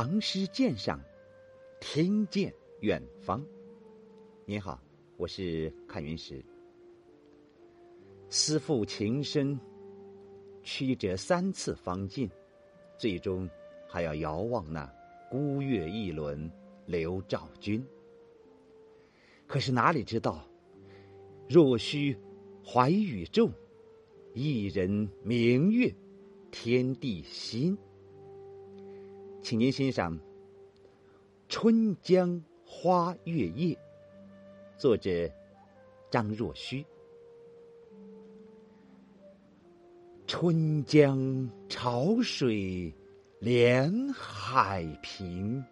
唐诗鉴赏，听见远方。您好，我是看云石。思妇情深，曲折三次方尽，最终还要遥望那孤月一轮刘照君。可是哪里知道，若须怀宇宙，一人明月，天地心。请您欣赏《春江花月夜》，作者张若虚。春江潮水连海平，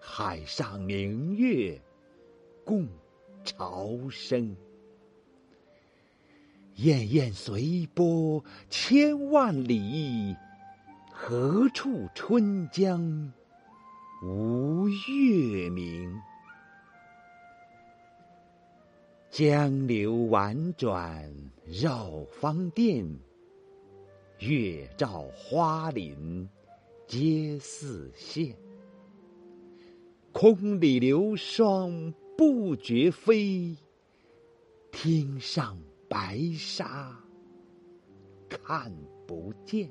海上明月共潮生。滟滟随波千万里。何处春江无月明？江流宛转绕芳甸，月照花林皆似霰。空里流霜不觉飞，汀上白沙看不见。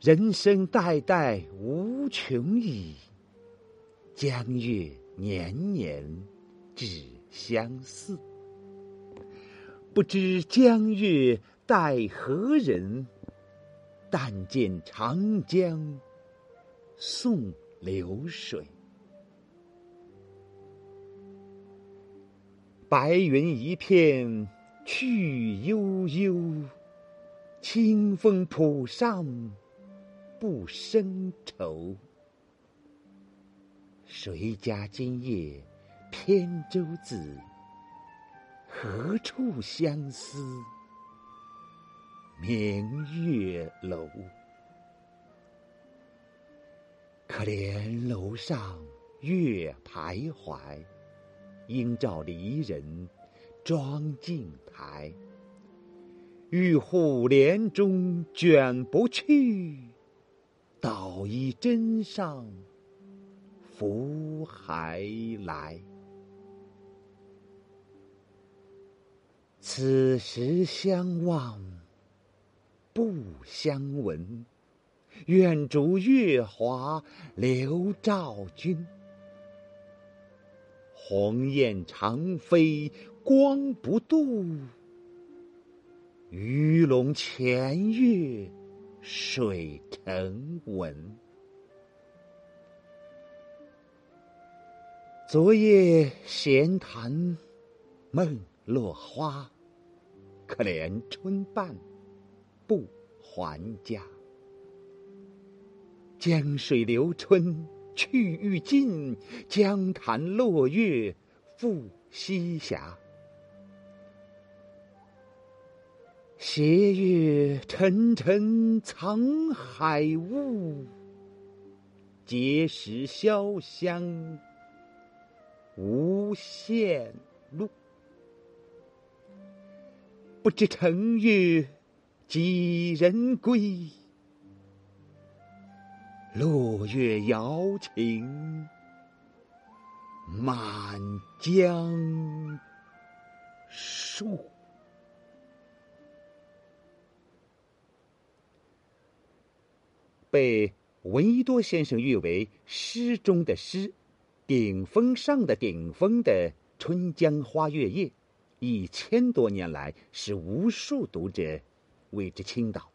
人生代代无穷已，江月年年只相似。不知江月待何人？但见长江送流水。白云一片去悠悠，清风浦上。不生愁。谁家今夜扁舟子？何处相思明月楼？可怜楼上月徘徊，应照离人妆镜台。玉户帘中卷不去。捣衣砧上拂还来。此时相望不相闻，愿逐月华流照君。鸿雁长飞光不度，鱼龙潜跃。水成文。昨夜闲谈梦落花，可怜春半不还家。江水流春去欲尽，江潭落月复西斜。斜月沉沉藏海雾，碣石潇湘无限路。不知乘月几人归？落月摇情满江树。被闻一多先生誉为诗中的诗，顶峰上的顶峰的《春江花月夜》，一千多年来使无数读者为之倾倒。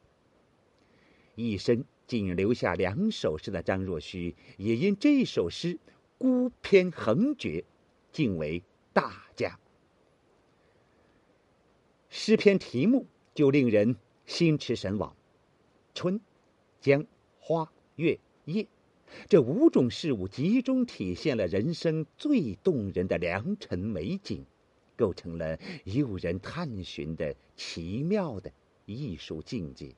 一生仅留下两首诗的张若虚，也因这首诗孤篇横绝，竟为大家。诗篇题目就令人心驰神往，春江。花、月、夜，这五种事物集中体现了人生最动人的良辰美景，构成了诱人探寻的奇妙的艺术境界。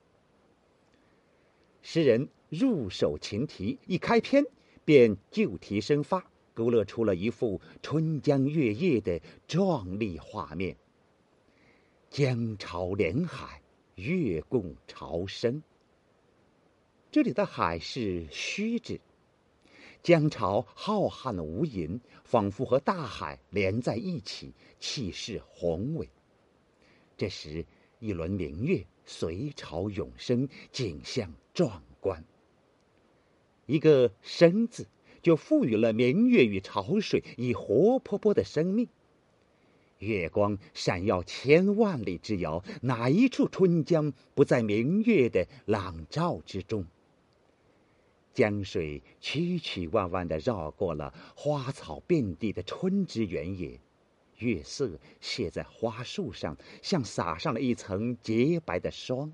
诗人入手琴题，一开篇便就题生发，勾勒出了一幅春江月夜的壮丽画面。江潮连海，月共潮生。这里的海是虚指，江潮浩瀚无垠，仿佛和大海连在一起，气势宏伟。这时，一轮明月随潮涌升，景象。壮观。一个“生”字，就赋予了明月与潮水以活泼泼的生命。月光闪耀千万里之遥，哪一处春江不在明月的朗照之中？江水曲曲弯弯的绕过了花草遍地的春之原野，月色泻在花树上，像撒上了一层洁白的霜。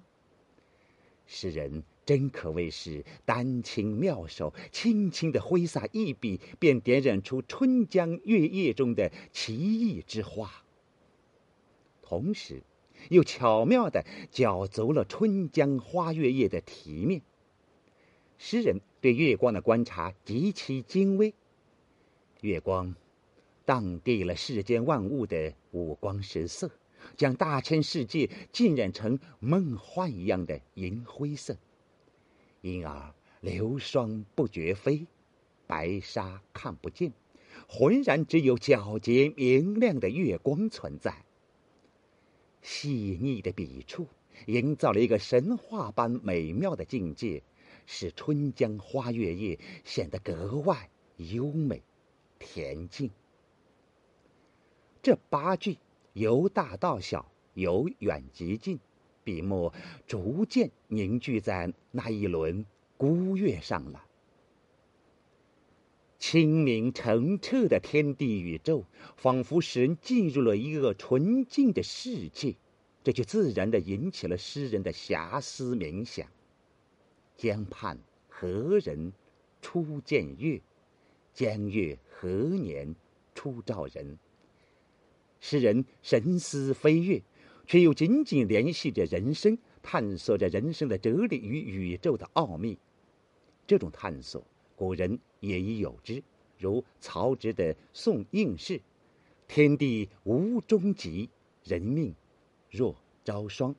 诗人。真可谓是丹青妙手，轻轻的挥洒一笔，便点染出春江月夜中的奇异之花。同时，又巧妙的搅足了春江花月夜的题面。诗人对月光的观察极其精微，月光，荡涤了世间万物的五光十色，将大千世界浸染成梦幻一样的银灰色。因而流霜不觉飞，白沙看不见，浑然只有皎洁明亮的月光存在。细腻的笔触营造了一个神话般美妙的境界，使春江花月夜显得格外优美、恬静。这八句由大到小，由远及近。笔墨逐渐凝聚在那一轮孤月上了。清明澄澈的天地宇宙，仿佛使人进入了一个纯净的世界，这就自然的引起了诗人的遐思冥想。江畔何人初见月？江月何年初照人？诗人神思飞跃。却又紧紧联系着人生，探索着人生的哲理与宇宙的奥秘。这种探索，古人也已有之，如曹植的《宋应试》：“天地无终极，人命若朝霜。”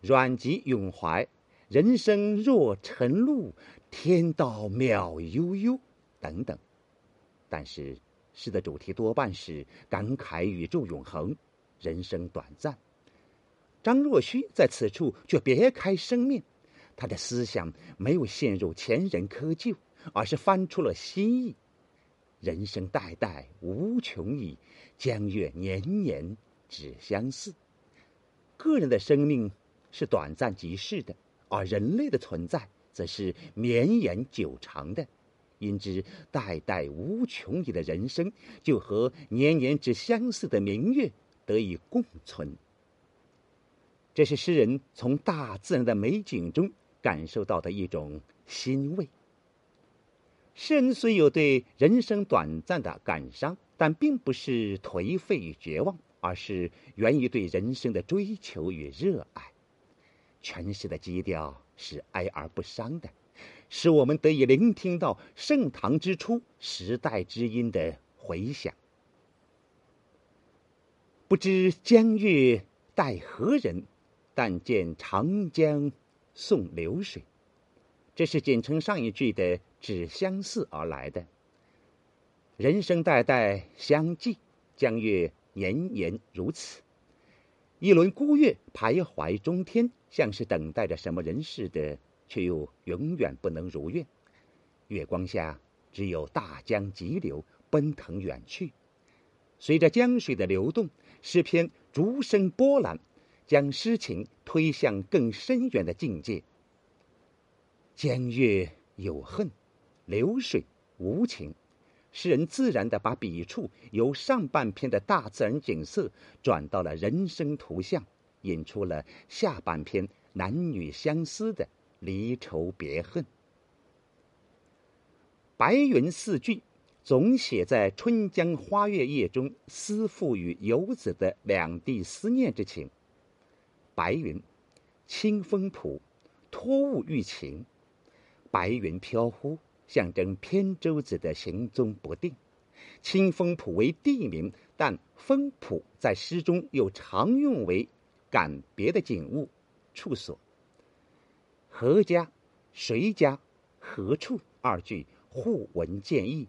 阮籍咏怀：“人生若晨露，天道渺悠悠。”等等。但是，诗的主题多半是感慨宇宙永恒，人生短暂。张若虚在此处却别开生面，他的思想没有陷入前人窠臼，而是翻出了新意。人生代代无穷已，江月年年只相似。个人的生命是短暂即逝的，而人类的存在则是绵延久长的。因之，代代无穷已的人生，就和年年之相似的明月得以共存。这是诗人从大自然的美景中感受到的一种欣慰。诗人虽有对人生短暂的感伤，但并不是颓废与绝望，而是源于对人生的追求与热爱。全诗的基调是哀而不伤的，使我们得以聆听到盛唐之初时代之音的回响。不知江月待何人？但见长江送流水，这是简称上一句的“只相似”而来的。人生代代相继，江月年年如此。一轮孤月徘徊中天，像是等待着什么人似的，却又永远不能如愿。月光下，只有大江急流奔腾远去。随着江水的流动，诗篇逐声波澜。将诗情推向更深远的境界。江月有恨，流水无情。诗人自然的把笔触由上半篇的大自然景色转到了人生图像，引出了下半篇男女相思的离愁别恨。白云四句总写在《春江花月夜》中思妇与游子的两地思念之情。白云，清风浦，托物寓情。白云飘忽，象征扁舟子的行踪不定。清风浦为地名，但风浦在诗中又常用为感别的景物、处所。何家、谁家、何处二句互文见义，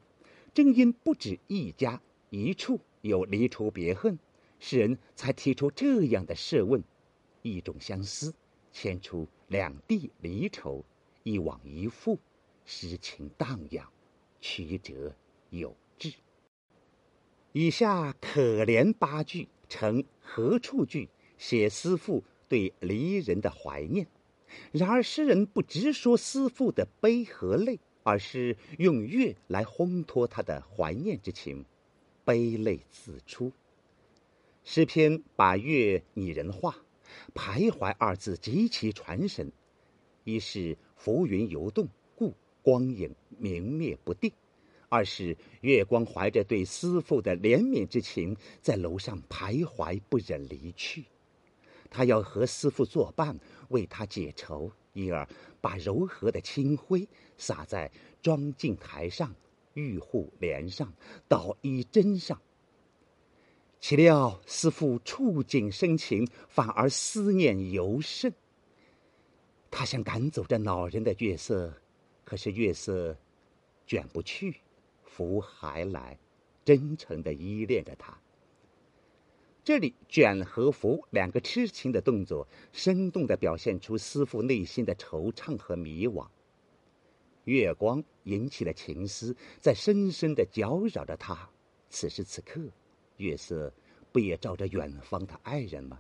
正因不止一家一处有离愁别恨，诗人才提出这样的设问：一种相思，牵出两地离愁，一往一复，诗情荡漾，曲折有致。以下可怜八句成何处句，写思妇对离人的怀念。然而，诗人不直说思妇的悲和泪，而是用月来烘托他的怀念之情，悲泪自出。诗篇把月拟人化，“徘徊”二字极其传神。一是浮云游动，光影明灭不定；二是月光怀着对思妇的怜悯之情，在楼上徘徊，不忍离去。他要和思妇作伴，为他解愁，因而把柔和的清辉洒在妆镜台上、玉户帘上、捣衣砧上。岂料思妇触景生情，反而思念尤甚。他想赶走这恼人的月色，可是月色卷不去，福还来，真诚的依恋着他。这里“卷”和“拂”两个痴情的动作，生动地表现出思妇内心的惆怅和迷惘。月光引起了情思，在深深的搅扰着他。此时此刻，月色不也照着远方的爱人吗？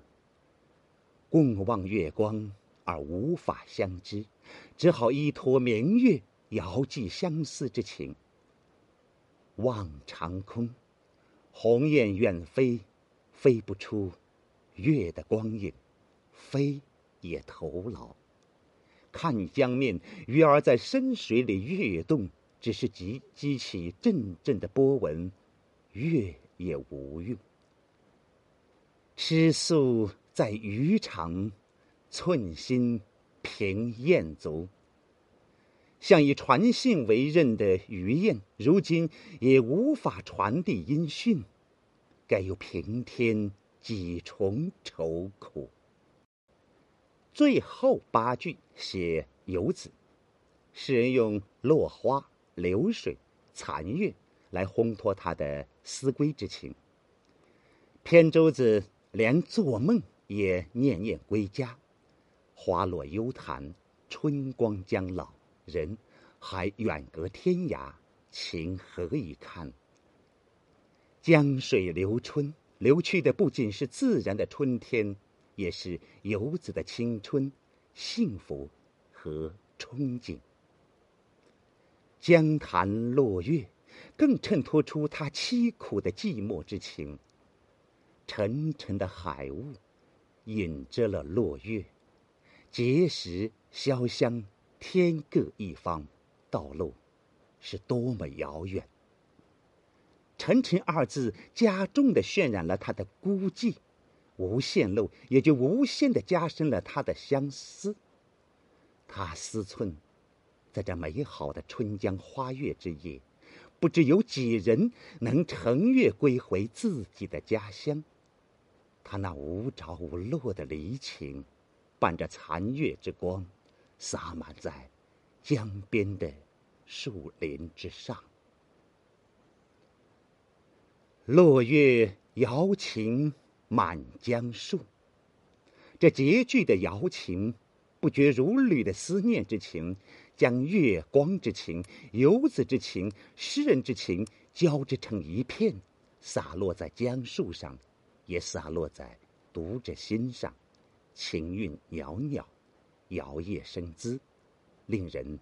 共望月光而无法相知，只好依托明月，遥寄相思之情。望长空，鸿雁远飞。飞不出月的光影，飞也徒劳。看江面，鱼儿在深水里跃动，只是激激起阵阵的波纹，月也无用。吃素在鱼肠，寸心凭雁足。像以传信为任的鱼雁，如今也无法传递音讯。该有平添几重愁苦。最后八句写游子，诗人用落花、流水、残月来烘托他的思归之情。扁舟子连做梦也念念归家，花落幽潭，春光将老，人还远隔天涯，情何以堪？江水流春，流去的不仅是自然的春天，也是游子的青春、幸福和憧憬。江潭落月，更衬托出他凄苦的寂寞之情。沉沉的海雾，引着了落月，碣石潇湘，天各一方，道路是多么遥远。沉沉二字加重的渲染了他的孤寂，无限漏也就无限的加深了他的相思。他思忖，在这美好的春江花月之夜，不知有几人能乘月归回自己的家乡。他那无着无落的离情，伴着残月之光，洒满在江边的树林之上。落月摇情满江树，这结句的摇情，不绝如缕的思念之情，将月光之情、游子之情、诗人之情交织成一片，洒落在江树上，也洒落在读者心上，情韵袅袅，摇曳生姿，令人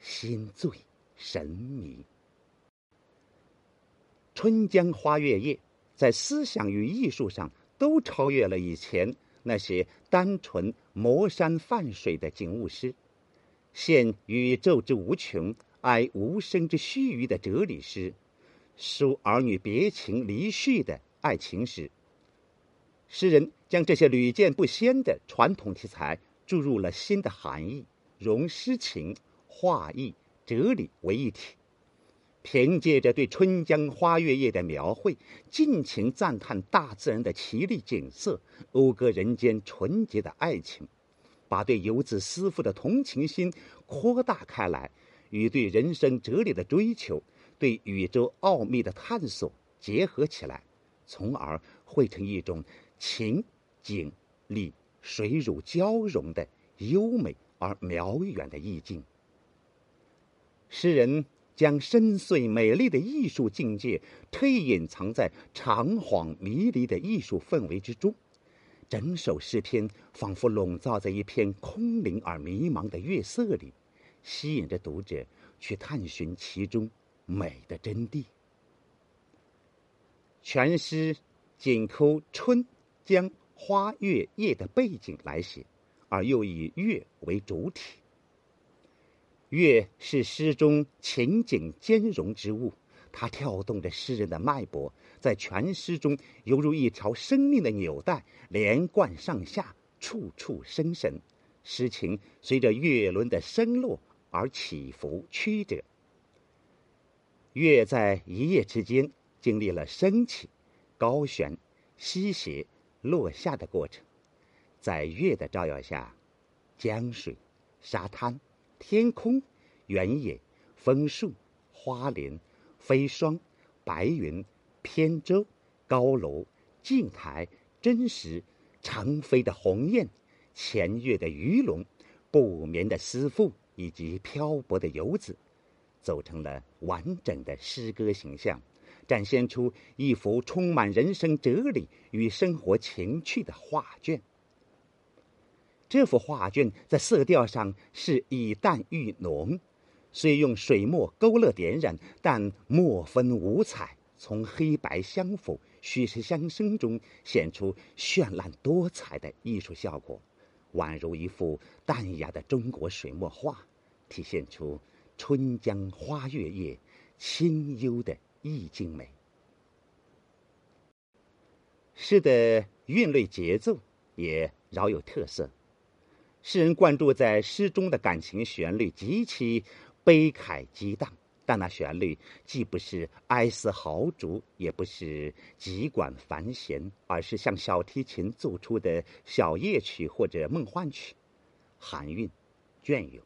心醉神迷。《春江花月夜》在思想与艺术上都超越了以前那些单纯磨山泛水的景物诗，现宇宙之无穷哀无声之须臾的哲理诗，抒儿女别情离绪的爱情诗。诗人将这些屡见不鲜的传统题材注入了新的含义，融诗情、画意、哲理为一体。凭借着对春江花月夜的描绘，尽情赞叹大自然的奇丽景色，讴歌人间纯洁的爱情，把对游子思妇的同情心扩大开来，与对人生哲理的追求、对宇宙奥秘的探索结合起来，从而汇成一种情景理水乳交融的优美而渺远的意境。诗人。将深邃美丽的艺术境界特意隐藏在长恍迷离的艺术氛围之中，整首诗篇仿佛笼罩在一片空灵而迷茫的月色里，吸引着读者去探寻其中美的真谛。全诗紧扣春将花月夜的背景来写，而又以月为主体。月是诗中情景兼容之物，它跳动着诗人的脉搏，在全诗中犹如一条生命的纽带，连贯上下，处处生神。诗情随着月轮的升落而起伏曲折。月在一夜之间经历了升起、高悬、西斜、落下的过程，在月的照耀下，江水、沙滩。天空、原野、枫树、花林、飞霜、白云、扁舟、高楼、镜台、真实、长飞的鸿雁、潜跃的鱼龙、不眠的思妇以及漂泊的游子，组成了完整的诗歌形象，展现出一幅充满人生哲理与生活情趣的画卷。这幅画卷在色调上是以淡喻浓，虽用水墨勾勒点染，但墨分五彩，从黑白相辅、虚实相生中显出绚烂多彩的艺术效果，宛如一幅淡雅的中国水墨画，体现出春江花月夜清幽的意境美。诗的韵律节奏也饶有特色。诗人灌注在诗中的感情旋律极其悲慨激荡，但那旋律既不是哀思豪竹，也不是急管繁弦，而是像小提琴奏出的小夜曲或者梦幻曲，含韵隽永。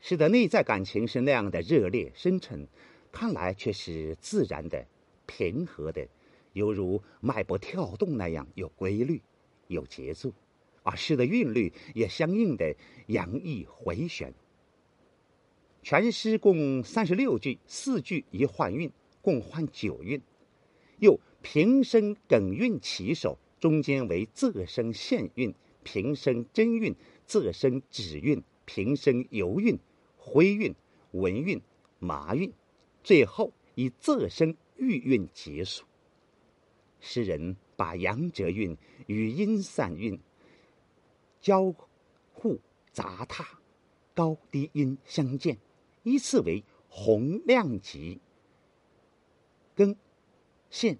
诗的内在感情是那样的热烈深沉，看来却是自然的、平和的，犹如脉搏跳动那样有规律、有节奏。而诗的韵律也相应的洋溢回旋。全诗共三十六句，四句一换韵，共换九韵。又平声梗韵起首，中间为仄声线韵、平声真韵、仄声止韵、平声游韵、徽韵、文韵、麻韵，最后以仄声玉韵结束。诗人把阳折韵与阴散韵。交互杂沓，高低音相间，依次为洪亮级、根、线、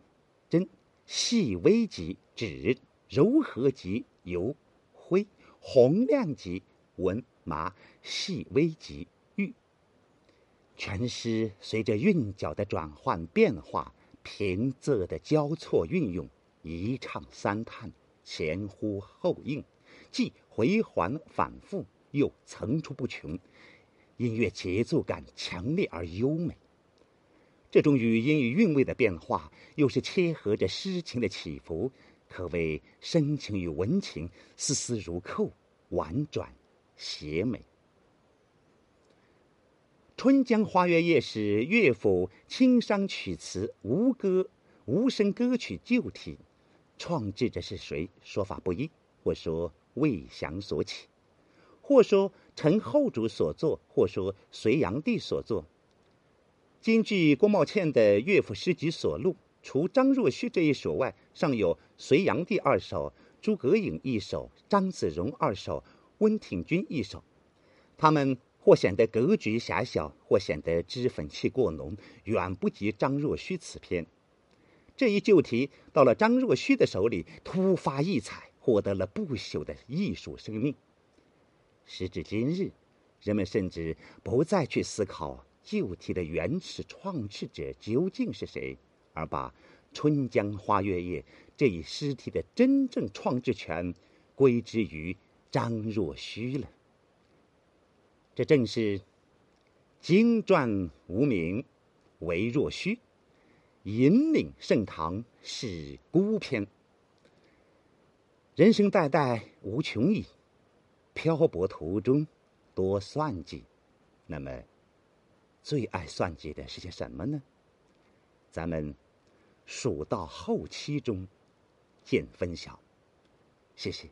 真、细微级、指、柔和级、油、灰、洪亮级、文、麻、细微级、全诗随着韵脚的转换变化，平仄的交错运用，一唱三叹，前呼后应。既回环反复，又层出不穷，音乐节奏感强烈而优美。这种语音与韵味的变化，又是切合着诗情的起伏，可谓深情与文情丝丝如扣，婉转邪美。《春江花月夜》是乐府清商曲词无歌无声歌曲旧体，创制者是谁？说法不一，或说。魏翔所起，或说陈后主所作，或说隋炀帝所作。今据郭茂倩的《乐府诗集所录》，除张若虚这一首外，尚有隋炀帝二首、诸葛颖一首、张子荣二首、温庭筠一首。他们或显得格局狭小，或显得脂粉气过浓，远不及张若虚此篇。这一旧题到了张若虚的手里，突发异彩，获得了不朽的艺术生命。时至今日，人们甚至不再去思考旧题的原始创制者究竟是谁，而把《春江花月夜》这一诗题的真正创制权归之于张若虚了。这正是“经传无名，唯若虚；引领盛唐是孤篇。人生代代无穷已，漂泊途中多算计。那么，最爱算计的是些什么呢？咱们数到后期中见分晓。谢谢。